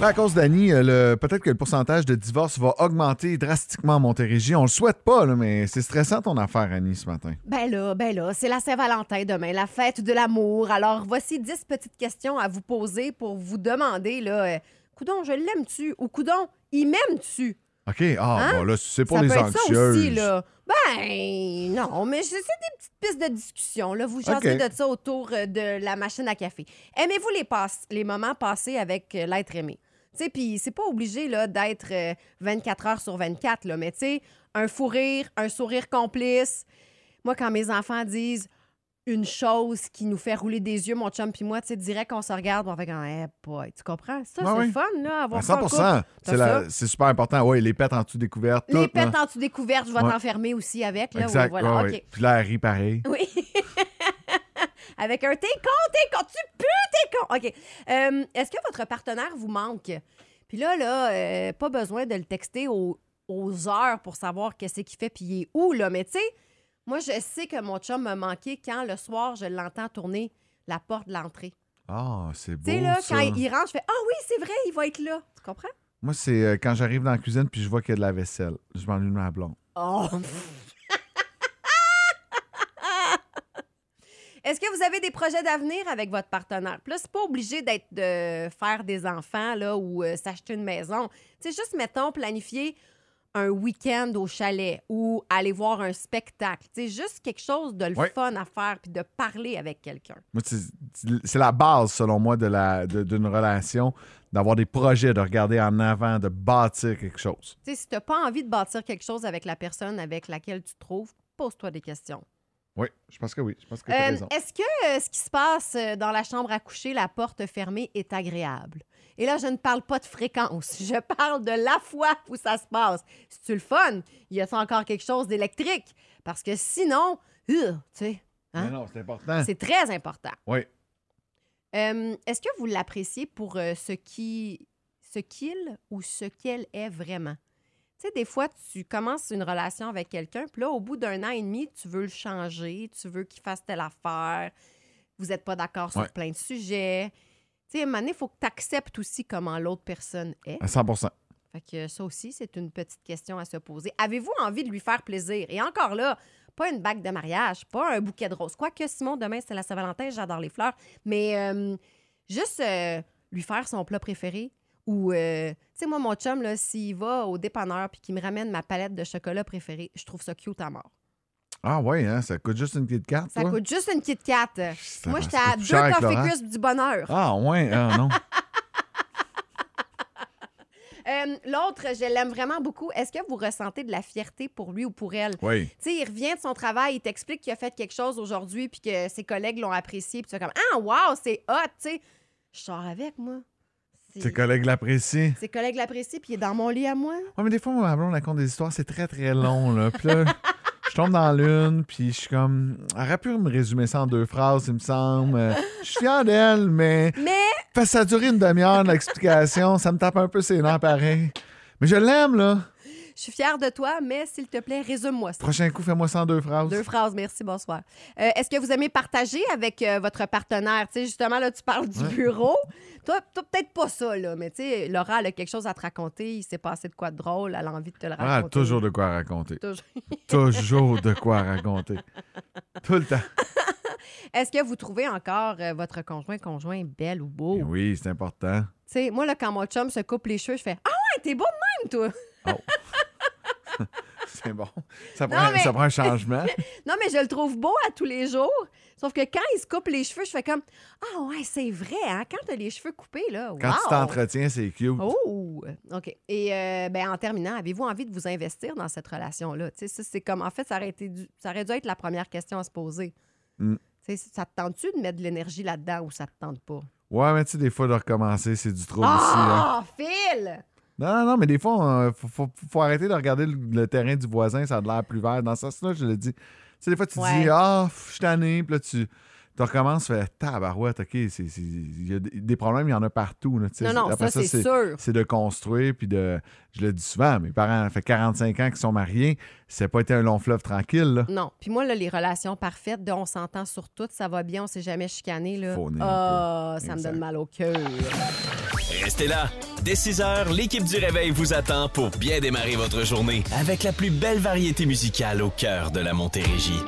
À cause d'Annie, euh, peut-être que le pourcentage de divorce va augmenter drastiquement en Montérégie. On le souhaite pas, là, mais c'est stressant ton affaire, Annie, ce matin. Ben là, ben là, c'est la Saint-Valentin demain, la fête de l'amour. Alors, voici 10 petites questions à vous poser pour vous demander, là, euh, coudon, je l'aime-tu? Ou coudon, il m'aime-tu? OK, ah, Hein? bon, là, c'est pour ça les peut être anxieuses. ça aussi, là. Ben, non, mais c'est des petites pistes de discussion, là. Vous OK. de ça autour euh, de la machine à café. Aimez-vous les, pass- les moments passés avec l'être aimé? Tu sais, puis c'est pas obligé, là, d'être euh, 24 heures sur 24, là, mais tu sais, un fou rire, un sourire complice. Moi, quand mes enfants disent une chose qui nous fait rouler des yeux, mon chum puis moi, tu sais, direct qu'on se regarde, on fait comme, eh boy, tu comprends? Ça, c'est fun, là, avoir ça en 100 couple. C'est la- super important. Oui, les pets en dessous découverte. Les tout, pets en dessous découverte, je vais Ouais. t'enfermer aussi avec. Là, Exact. Voilà. ouais, OK. ouais. Puis là, elle rit pareil. Oui. Avec un t'es con, t'es con, tu pues, t'es con. OK. Euh, Est-ce que votre partenaire vous manque? Puis là, là, euh, pas besoin de le texter aux, aux heures pour savoir qu'est-ce qu'il fait puis il est où, là. Mais tu sais, moi, je sais que mon chum m'a manqué quand le soir, je l'entends tourner la porte de l'entrée. Ah, c'est beau. Tu sais, là, ça. quand il rentre, je fais Ah oui, c'est vrai, il va être là. Tu comprends? Moi, c'est euh, quand j'arrive dans la cuisine puis je vois qu'il y a de la vaisselle. Je m'ennuie de ma blonde. Oh! Est-ce que vous avez des projets d'avenir avec votre partenaire? Puis là, c'est pas obligé d'être de faire des enfants là, ou euh, s'acheter une maison. Tu sais, juste, mettons, planifier un week-end au chalet ou aller voir un spectacle. Tu sais, juste quelque chose de le Ouais. fun à faire puis de parler avec quelqu'un. C'est- c'est la base, selon moi, de la- de- d'une relation, d'avoir des projets, de regarder en avant, de bâtir quelque chose. Tu si t'as pas envie de bâtir quelque chose avec la personne avec laquelle tu te trouves, pose-toi des questions. Oui, je pense que oui. Je pense que Euh. Est-ce que euh, ce qui se passe euh, dans la chambre à coucher, la porte fermée, est agréable? Et là, je ne parle pas de fréquence. Je parle de la fois où ça se passe. C'est-tu le fun? Y a-t-il encore quelque chose d'électrique? Parce que sinon, euh, tu sais, hein? Mais non, c'est important. c'est très important. Oui. Est-ce que vous l'appréciez pour ce qui ce qu'il ou ce qu'elle est vraiment? Tu sais, des fois, tu commences une relation avec quelqu'un, puis là, au bout d'un an et demi, tu veux le changer, tu veux qu'il fasse telle affaire, vous n'êtes pas d'accord sur plein de sujets. Tu sais, à un moment donné, il faut que tu acceptes aussi comment l'autre personne est. À 100 Fait que ça aussi, c'est une petite question à se poser. Avez-vous envie de lui faire plaisir? Et encore là, pas une bague de mariage, pas un bouquet de roses. Quoique, Simon, demain, c'est la Saint-Valentin, j'adore les fleurs. Mais euh, juste euh, lui faire son plat préféré. Ou, euh, tu sais, moi, mon chum, là, s'il va au dépanneur puis qu'il me ramène ma palette de chocolat préférée, je trouve ça cute à mort. Ah oui, hein, ça coûte juste une petite carte, Ça toi? coûte juste une Kit Kat. Ça- Moi, ça j'étais à deux coffee crisp du bonheur. Ah ouais, ah non. Euh, L'autre, je l'aime vraiment beaucoup. Est-ce que vous ressentez de la fierté pour lui ou pour elle? Oui. Tu sais, il revient de son travail, il t'explique qu'il a fait quelque chose aujourd'hui puis que ses collègues l'ont apprécié. Puis tu fais comme Ah, wow, c'est hot, tu sais. Je sors avec, moi. Tes collègues l'apprécient. Ses collègues l'apprécient puis il est dans mon lit à moi. Ouais, mais des fois, ma blonde raconte des histoires, c'est très, très long, là. Puis là, je tombe dans l'une, puis je suis comme... Elle aurait pu me résumer ça en deux phrases, il me semble. Euh, Je suis fier d'elle, mais... Mais Parce que ça a duré une demi-heure, l'explication. Ça me tape un peu ses nerfs, pareil. Mais je l'aime, là. je suis fière de toi, mais s'il te plaît, résume-moi ça. Prochain coup, fais-moi ça en deux phrases. Deux phrases, merci, bonsoir. Euh, Est-ce que vous aimez partager avec euh, votre partenaire? Tu sais, justement, là, tu parles du Ouais. bureau. Toi, toi peut-être pas ça, là, mais tu sais, Laura, elle a quelque chose à te raconter. Il s'est passé de quoi de drôle. Elle a envie de te le Ah, raconter. toujours de quoi raconter. Toujours. toujours de quoi raconter. Tout le temps. Est-ce que vous trouvez encore euh, votre conjoint, conjoint belle ou beau? Oui, c'est important. Tu sais, moi, là, quand mon chum se coupe les cheveux, je fais Ah ouais, t'es beau de même, toi! C'est bon. Ça Non, prend, mais- ça prend un changement. Non, mais je le trouve beau à tous les jours. Sauf que quand il se coupe les cheveux, je fais comme Ah ouais, c'est vrai, hein? Quand t'as les cheveux coupés, là. Quand tu wow! t'entretiens, c'est cute. Oh! OK. Et euh, ben, en terminant, avez-vous envie de vous investir dans cette relation-là? Tu sais, ça, c'est comme, en fait, ça aurait, été dû, ça aurait dû être la première question à se poser. Mm. Ça te tente-tu de mettre de l'énergie là-dedans ou ça te tente pas? Ouais, mais tu sais, des fois, de recommencer, c'est du trouble aussi. hein. Ah! Phil! Non, non, non, mais des fois, il faut, faut- faut arrêter de regarder le, le terrain du voisin, ça a de l'air plus vert. Dans ce sens-là, je le dis. Tu sais, des fois, tu Ouais. dis, ah, je suis tanné, puis là, tu, tu recommences, tu fais, tabarouette, OK, c'est- c'est- il y a des problèmes, il y en a partout. là, tu sais. Non, non, Après ça, c'est sûr. C'est de construire, puis de. Je le dis souvent, mes parents, ça fait 45 ans qu'ils sont mariés, ça n'a pas été un long fleuve tranquille, là. Non. Puis moi, là, les relations parfaites, de on s'entend sur tout, ça va bien, on s'est jamais chicané. Là. Ah, ça me donne mal au cœur. Restez là. Dès 6 heures, l'équipe du Réveil vous attend pour bien démarrer votre journée avec la plus belle variété musicale au cœur de la Montérégie.